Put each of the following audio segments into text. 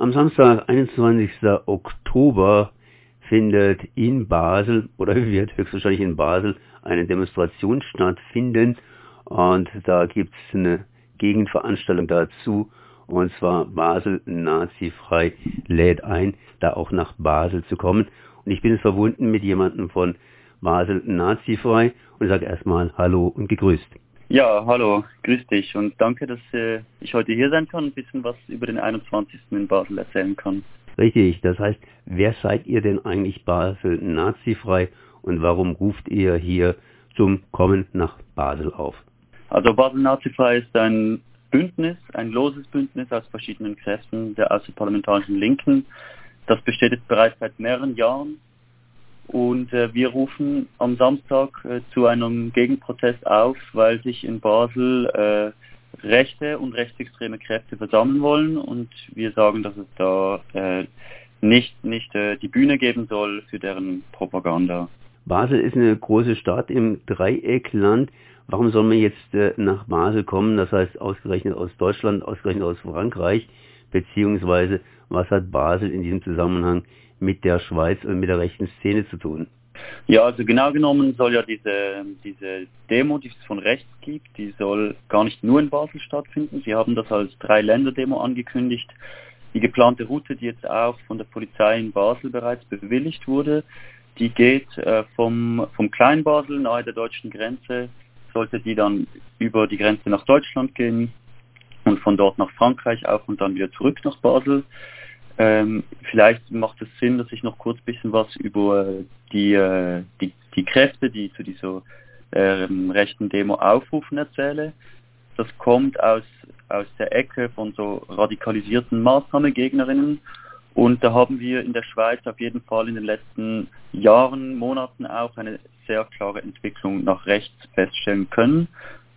Am Samstag, 21. Oktober, findet in Basel oder wird höchstwahrscheinlich in Basel eine Demonstration stattfinden und da gibt es eine Gegenveranstaltung dazu und zwar Basel nazifrei lädt ein, da auch nach Basel zu kommen und ich bin jetzt verbunden mit jemandem von Basel nazifrei und sage erstmal Hallo und gegrüßt. Ja, hallo, grüß dich und danke, dass äh, ich heute hier sein kann und ein bisschen was über den 21. in Basel erzählen kann. Richtig, das heißt, wer seid ihr denn eigentlich Basel nazifrei und warum ruft ihr hier zum Kommen nach Basel auf? Also Basel nazifrei ist ein Bündnis, ein loses Bündnis aus verschiedenen Kräften der außerparlamentarischen Linken. Das besteht jetzt bereits seit mehreren Jahren und äh, wir rufen am Samstag äh, zu einem Gegenprotest auf, weil sich in Basel äh, rechte und rechtsextreme Kräfte versammeln wollen und wir sagen, dass es da äh, nicht, nicht äh, die Bühne geben soll für deren Propaganda. Basel ist eine große Stadt im Dreieckland. Warum soll man jetzt äh, nach Basel kommen? Das heißt ausgerechnet aus Deutschland, ausgerechnet aus Frankreich, beziehungsweise was hat Basel in diesem Zusammenhang mit der Schweiz und mit der rechten Szene zu tun? Ja, also genau genommen soll ja diese, diese Demo, die es von rechts gibt, die soll gar nicht nur in Basel stattfinden. Sie haben das als Drei-Länder-Demo angekündigt. Die geplante Route, die jetzt auch von der Polizei in Basel bereits bewilligt wurde, die geht äh, vom, vom Kleinbasel nahe der deutschen Grenze, sollte die dann über die Grenze nach Deutschland gehen und von dort nach Frankreich auch und dann wieder zurück nach Basel. Ähm, vielleicht macht es Sinn, dass ich noch kurz ein bisschen was über die, äh, die, die Kräfte, die zu dieser ähm, rechten Demo aufrufen, erzähle. Das kommt aus, aus der Ecke von so radikalisierten Maßnahmegegnerinnen. Und da haben wir in der Schweiz auf jeden Fall in den letzten Jahren, Monaten auch eine sehr klare Entwicklung nach rechts feststellen können,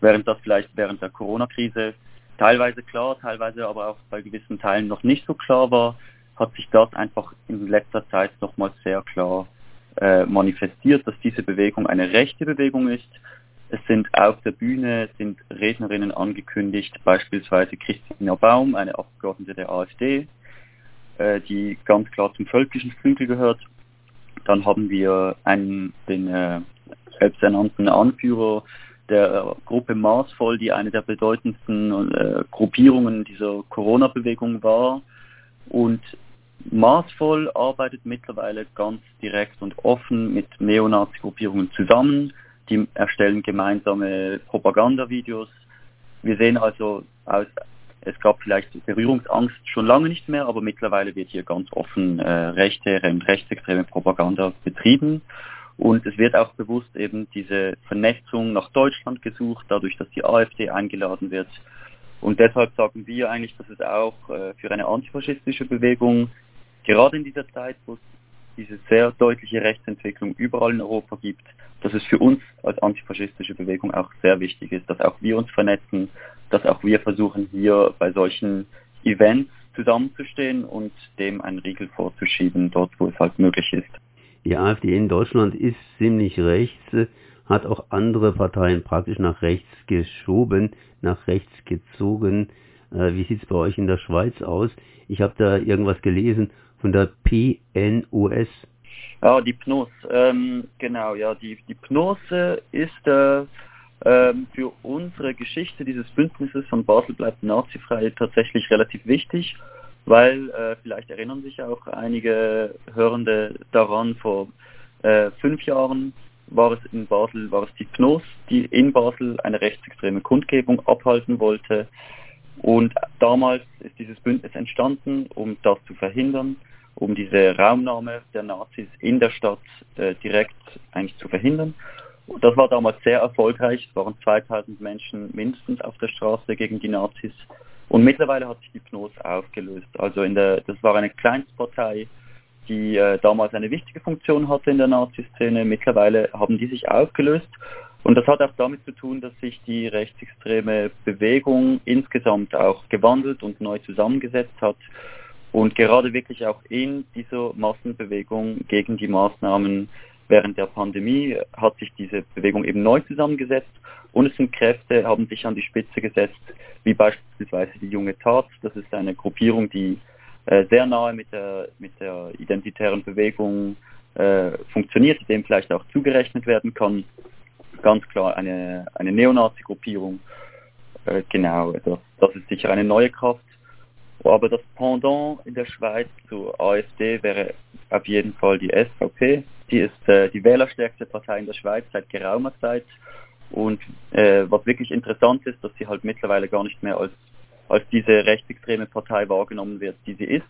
während das vielleicht während der Corona-Krise teilweise klar, teilweise aber auch bei gewissen Teilen noch nicht so klar war, hat sich das einfach in letzter Zeit nochmal sehr klar äh, manifestiert, dass diese Bewegung eine rechte Bewegung ist. Es sind auf der Bühne sind Rednerinnen angekündigt, beispielsweise Christina Baum, eine Abgeordnete der AfD, äh, die ganz klar zum völkischen Flügel gehört. Dann haben wir einen, den äh, selbsternannten Anführer der Gruppe Maßvoll, die eine der bedeutendsten äh, Gruppierungen dieser Corona-Bewegung war. Und Maßvoll arbeitet mittlerweile ganz direkt und offen mit Neonazi-Gruppierungen zusammen. Die erstellen gemeinsame Propagandavideos. Wir sehen also, aus, es gab vielleicht Berührungsangst schon lange nicht mehr, aber mittlerweile wird hier ganz offen äh, rechte und rechtsextreme Propaganda betrieben. Und es wird auch bewusst eben diese Vernetzung nach Deutschland gesucht, dadurch, dass die AfD eingeladen wird. Und deshalb sagen wir eigentlich, dass es auch äh, für eine antifaschistische Bewegung, gerade in dieser Zeit, wo es diese sehr deutliche Rechtsentwicklung überall in Europa gibt, dass es für uns als antifaschistische Bewegung auch sehr wichtig ist, dass auch wir uns vernetzen, dass auch wir versuchen, hier bei solchen Events zusammenzustehen und dem einen Riegel vorzuschieben, dort wo es halt möglich ist. Die AfD in Deutschland ist ziemlich rechts, hat auch andere Parteien praktisch nach rechts geschoben, nach rechts gezogen. Äh, wie sieht's bei euch in der Schweiz aus? Ich habe da irgendwas gelesen von der PNOS. Ja, die PNOS, ähm, genau, ja, die, die PNOS ist äh, ähm, für unsere Geschichte dieses Bündnisses von Basel bleibt nazifrei tatsächlich relativ wichtig weil äh, vielleicht erinnern sich auch einige Hörende daran, vor äh, fünf Jahren war es in Basel, war es die PNOS, die in Basel eine rechtsextreme Kundgebung abhalten wollte. Und damals ist dieses Bündnis entstanden, um das zu verhindern, um diese Raumnahme der Nazis in der Stadt äh, direkt eigentlich zu verhindern. Und das war damals sehr erfolgreich. Es waren 2000 Menschen mindestens auf der Straße gegen die Nazis. Und mittlerweile hat sich die PNOS aufgelöst. Also in der, das war eine Kleinstpartei, die äh, damals eine wichtige Funktion hatte in der Nazi-Szene. Mittlerweile haben die sich aufgelöst. Und das hat auch damit zu tun, dass sich die rechtsextreme Bewegung insgesamt auch gewandelt und neu zusammengesetzt hat. Und gerade wirklich auch in dieser Massenbewegung gegen die Maßnahmen während der Pandemie hat sich diese Bewegung eben neu zusammengesetzt und es sind Kräfte, haben sich an die Spitze gesetzt, wie beispielsweise die junge Tat. Das ist eine Gruppierung, die sehr nahe mit der, mit der identitären Bewegung äh, funktioniert, dem vielleicht auch zugerechnet werden kann. Ganz klar eine, eine Neonazi-Gruppierung. Äh, genau, das, das ist sicher eine neue Kraft. Aber das Pendant in der Schweiz zur AfD wäre auf jeden Fall die SVP. Die ist äh, die wählerstärkste Partei in der Schweiz seit geraumer Zeit. Und äh, was wirklich interessant ist, dass sie halt mittlerweile gar nicht mehr als, als diese rechtsextreme Partei wahrgenommen wird, die sie ist,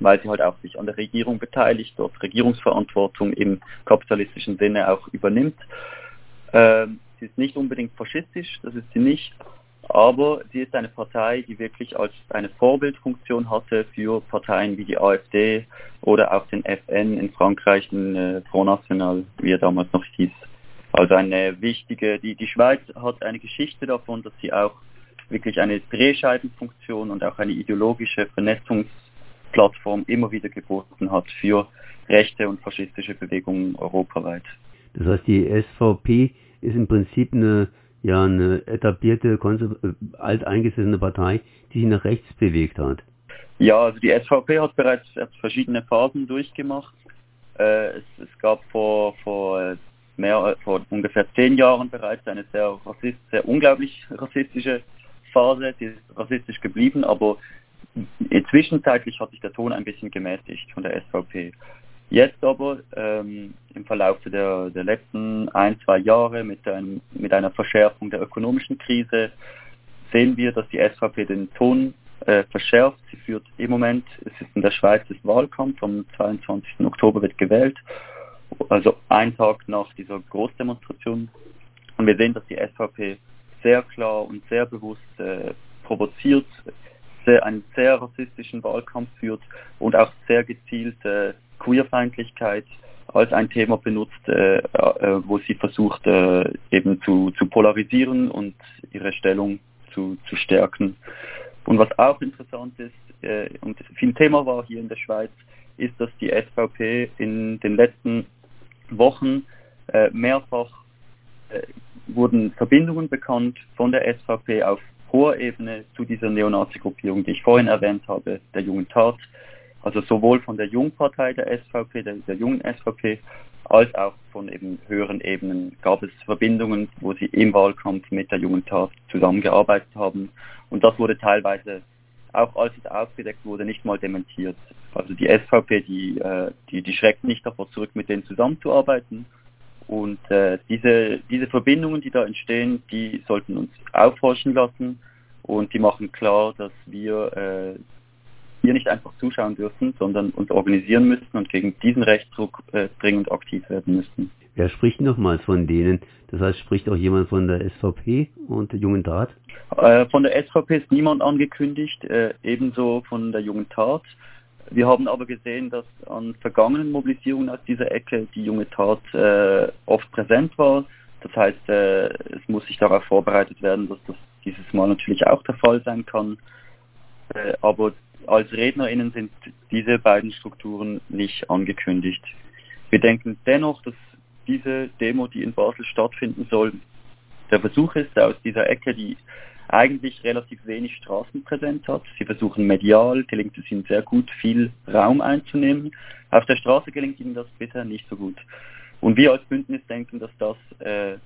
weil sie halt auch sich an der Regierung beteiligt, dort Regierungsverantwortung im kapitalistischen Sinne auch übernimmt. Ähm, sie ist nicht unbedingt faschistisch, das ist sie nicht, aber sie ist eine Partei, die wirklich als eine Vorbildfunktion hatte für Parteien wie die AfD oder auch den FN in Frankreich, den äh, Front National, wie er damals noch hieß. Also eine wichtige, die, die Schweiz hat eine Geschichte davon, dass sie auch wirklich eine Drehscheibenfunktion und auch eine ideologische Vernetzungsplattform immer wieder geboten hat für rechte und faschistische Bewegungen europaweit. Das heißt, die SVP ist im Prinzip eine ja eine etablierte, äh, alteingesessene Partei, die sich nach rechts bewegt hat. Ja, also die SVP hat bereits verschiedene Phasen durchgemacht. Äh, es, es, gab vor, vor, äh, mehr, vor ungefähr zehn Jahren bereits eine sehr, rassist, sehr unglaublich rassistische Phase. Die ist rassistisch geblieben, aber zwischenzeitlich hat sich der Ton ein bisschen gemäßigt von der SVP. Jetzt aber ähm, im Verlauf der, der letzten ein, zwei Jahre mit, einem, mit einer Verschärfung der ökonomischen Krise sehen wir, dass die SVP den Ton äh, verschärft. Sie führt im Moment, es ist in der Schweiz ist Wahlkampf, am 22. Oktober wird gewählt, also ein Tag nach dieser Großdemonstration. Und wir sehen, dass die SVP sehr klar und sehr bewusst äh, provoziert, sehr, einen sehr rassistischen Wahlkampf führt und auch sehr gezielt äh, Queerfeindlichkeit als ein Thema benutzt, äh, äh, wo sie versucht äh, eben zu, zu polarisieren und ihre Stellung zu, zu stärken. Und was auch interessant ist äh, und viel Thema war hier in der Schweiz, ist, dass die SVP in den letzten Wochen mehrfach wurden Verbindungen bekannt von der SVP auf hoher Ebene zu dieser Neonazi-Gruppierung, die ich vorhin erwähnt habe, der Jungen Tat, also sowohl von der Jungpartei der SVP, der, der jungen SVP, als auch von eben höheren Ebenen gab es Verbindungen, wo sie im Wahlkampf mit der Jungen Tat zusammengearbeitet haben. Und das wurde teilweise, auch als es aufgedeckt wurde, nicht mal dementiert. Also die SVP, die, äh, die, die schreckt nicht davor zurück, mit denen zusammenzuarbeiten. Und äh, diese, diese Verbindungen, die da entstehen, die sollten uns aufhorchen lassen und die machen klar, dass wir äh, hier nicht einfach zuschauen dürfen, sondern uns organisieren müssen und gegen diesen Rechtsdruck äh, dringend aktiv werden müssen. Wer spricht nochmals von denen? Das heißt, spricht auch jemand von der SVP und der Jungen Tat? Äh, von der SVP ist niemand angekündigt, äh, ebenso von der Jungen Tat. Wir haben aber gesehen, dass an vergangenen Mobilisierungen aus dieser Ecke die Junge Tat äh, oft präsent war. Das heißt, äh, es muss sich darauf vorbereitet werden, dass das dieses Mal natürlich auch der Fall sein kann. Äh, aber als RednerInnen sind diese beiden Strukturen nicht angekündigt. Wir denken dennoch, dass diese Demo, die in Basel stattfinden soll, der Versuch ist, aus dieser Ecke, die eigentlich relativ wenig Straßenpräsenz hat. Sie versuchen medial, gelingt es ihnen sehr gut, viel Raum einzunehmen. Auf der Straße gelingt ihnen das bisher nicht so gut. Und wir als Bündnis denken, dass das äh,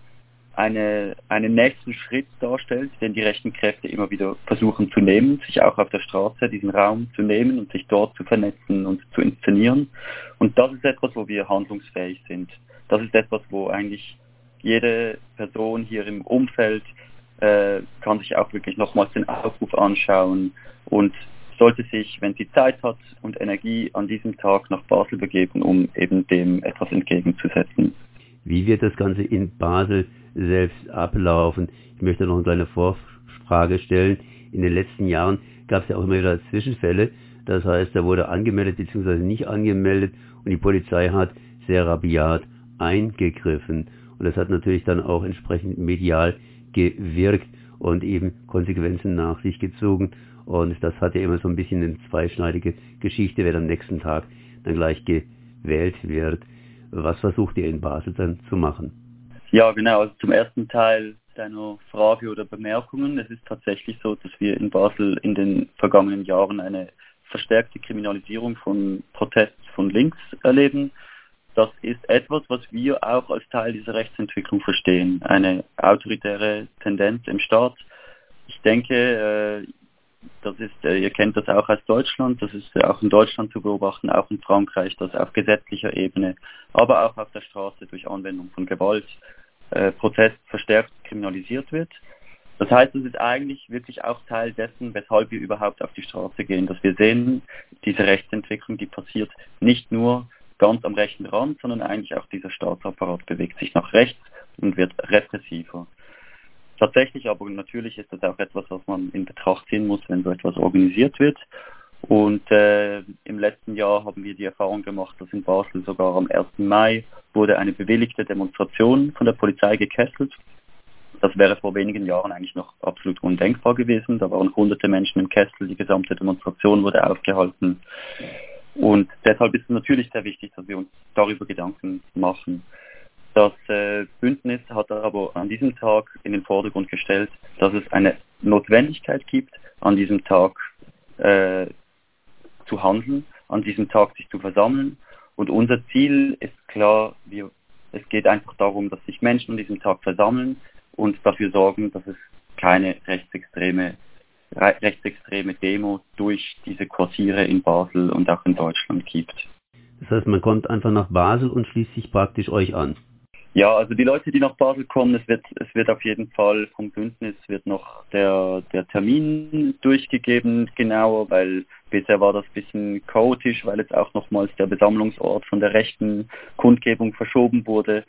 eine, einen nächsten Schritt darstellt, den die rechten Kräfte immer wieder versuchen zu nehmen, sich auch auf der Straße diesen Raum zu nehmen und sich dort zu vernetzen und zu inszenieren. Und das ist etwas, wo wir handlungsfähig sind. Das ist etwas, wo eigentlich jede Person hier im Umfeld äh, kann sich auch wirklich nochmals den Aufruf anschauen und sollte sich, wenn sie Zeit hat und Energie, an diesem Tag nach Basel begeben, um eben dem etwas entgegenzusetzen. Wie wird das Ganze in Basel selbst ablaufen? Ich möchte noch eine kleine Vorfrage stellen. In den letzten Jahren gab es ja auch immer wieder Zwischenfälle. Das heißt, da wurde angemeldet bzw. nicht angemeldet und die Polizei hat sehr rabiat eingegriffen. Und das hat natürlich dann auch entsprechend medial gewirkt und eben Konsequenzen nach sich gezogen. Und das hat ja immer so ein bisschen eine zweischneidige Geschichte, wer am nächsten Tag dann gleich gewählt wird. Was versucht ihr in Basel dann zu machen? Ja, genau. Also zum ersten Teil deiner Frage oder Bemerkungen. Es ist tatsächlich so, dass wir in Basel in den vergangenen Jahren eine verstärkte Kriminalisierung von Protests von links erleben. Das ist etwas, was wir auch als Teil dieser Rechtsentwicklung verstehen. Eine autoritäre Tendenz im Staat. Ich denke, äh, das ist, äh, ihr kennt das auch aus Deutschland, das ist auch in Deutschland zu beobachten, auch in Frankreich, dass auf gesetzlicher Ebene, aber auch auf der Straße durch Anwendung von Gewalt äh, Protest verstärkt kriminalisiert wird. Das heißt, es ist eigentlich wirklich auch Teil dessen, weshalb wir überhaupt auf die Straße gehen, dass wir sehen, diese Rechtsentwicklung, die passiert nicht nur ganz am rechten Rand, sondern eigentlich auch dieser Staatsapparat bewegt sich nach rechts und wird repressiver. Tatsächlich aber natürlich ist das auch etwas, was man in Betracht ziehen muss, wenn so etwas organisiert wird. Und äh, im letzten Jahr haben wir die Erfahrung gemacht, dass in Basel sogar am 1. Mai wurde eine bewilligte Demonstration von der Polizei gekesselt. Das wäre vor wenigen Jahren eigentlich noch absolut undenkbar gewesen. Da waren hunderte Menschen im Kessel, die gesamte Demonstration wurde aufgehalten. Und deshalb ist es natürlich sehr wichtig, dass wir uns darüber Gedanken machen. Das äh, Bündnis hat aber an diesem Tag in den Vordergrund gestellt, dass es eine Notwendigkeit gibt, an diesem Tag äh, zu handeln, an diesem Tag sich zu versammeln. Und unser Ziel ist klar, wir, es geht einfach darum, dass sich Menschen an diesem Tag versammeln und dafür sorgen, dass es keine rechtsextreme, rechtsextreme Demo durch diese Quartiere in Basel und auch in Deutschland gibt. Das heißt, man kommt einfach nach Basel und schließt sich praktisch euch an. Ja, also die Leute, die nach Basel kommen, es wird, es wird auf jeden Fall vom Bündnis wird noch der, der Termin durchgegeben, genauer, weil bisher war das ein bisschen chaotisch, weil jetzt auch nochmals der Besammlungsort von der rechten Kundgebung verschoben wurde.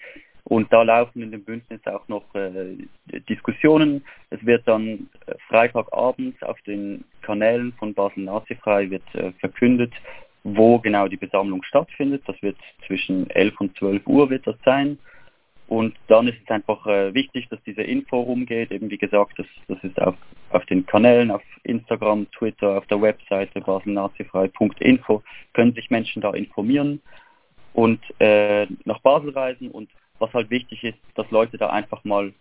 Und da laufen in dem Bündnis auch noch äh, Diskussionen. Es wird dann äh, Freitagabends auf den Kanälen von Basel Nazifrei wird äh, verkündet, wo genau die Besammlung stattfindet. Das wird zwischen 11 und 12 Uhr wird das sein. Und dann ist es einfach äh, wichtig, dass diese Info rumgeht. Eben wie gesagt, das, das ist auf, auf den Kanälen, auf Instagram, Twitter, auf der Webseite baselnazifrei.info können sich Menschen da informieren und äh, nach Basel reisen. Und was halt wichtig ist, dass Leute da einfach mal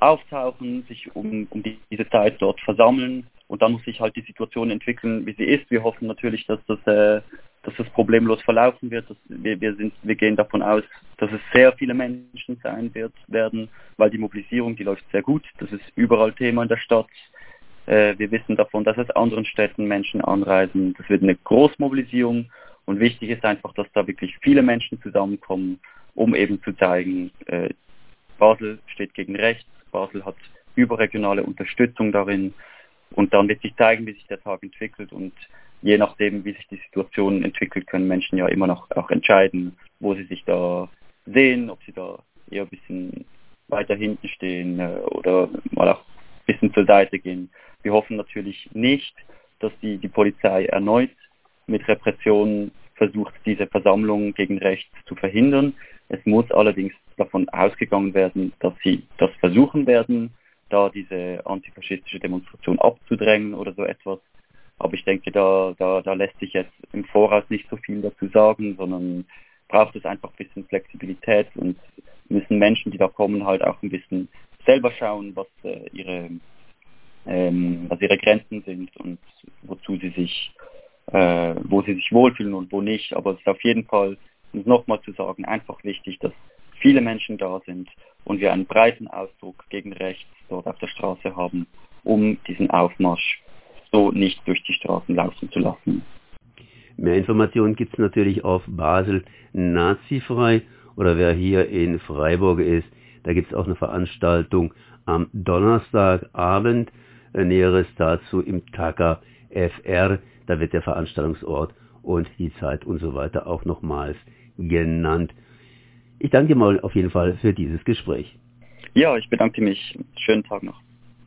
auftauchen, sich um, um die, diese Zeit dort versammeln und dann muss sich halt die Situation entwickeln, wie sie ist. Wir hoffen natürlich, dass das äh, dass das problemlos verlaufen wird. Dass wir, wir, sind, wir gehen davon aus, dass es sehr viele Menschen sein wird, werden, weil die Mobilisierung, die läuft sehr gut. Das ist überall Thema in der Stadt. Äh, wir wissen davon, dass aus anderen Städten Menschen anreisen. Das wird eine Großmobilisierung und wichtig ist einfach, dass da wirklich viele Menschen zusammenkommen, um eben zu zeigen, äh, Basel steht gegen rechts, Basel hat überregionale Unterstützung darin und dann wird sich zeigen, wie sich der Tag entwickelt und je nachdem, wie sich die Situation entwickelt, können Menschen ja immer noch auch entscheiden, wo sie sich da sehen, ob sie da eher ein bisschen weiter hinten stehen äh, oder mal auch ein bisschen zur Seite gehen. Wir hoffen natürlich nicht, dass die, die Polizei erneut mit Repressionen versucht, diese Versammlung gegen rechts zu verhindern. Es muss allerdings davon ausgegangen werden, dass sie das versuchen werden, da diese antifaschistische Demonstration abzudrängen oder so etwas. Aber ich denke, da, da, da lässt sich jetzt im Voraus nicht so viel dazu sagen, sondern braucht es einfach ein bisschen Flexibilität und müssen Menschen, die da kommen, halt auch ein bisschen selber schauen, was äh, ihre ähm, was ihre Grenzen sind und wozu sie sich äh, wo sie sich wohlfühlen und wo nicht. Aber es ist auf jeden Fall, es nochmal zu sagen, einfach wichtig, dass viele Menschen da sind und wir einen breiten Ausdruck gegen rechts dort auf der Straße haben, um diesen Aufmarsch so nicht durch die Straßen laufen zu lassen. Mehr Informationen gibt es natürlich auf Basel nazifrei oder wer hier in Freiburg ist, da gibt es auch eine Veranstaltung am Donnerstagabend. Äh, Näheres dazu im Taka FR. Da wird der Veranstaltungsort und die Zeit und so weiter auch nochmals genannt. Ich danke mal auf jeden Fall für dieses Gespräch. Ja, ich bedanke mich. Schönen Tag noch.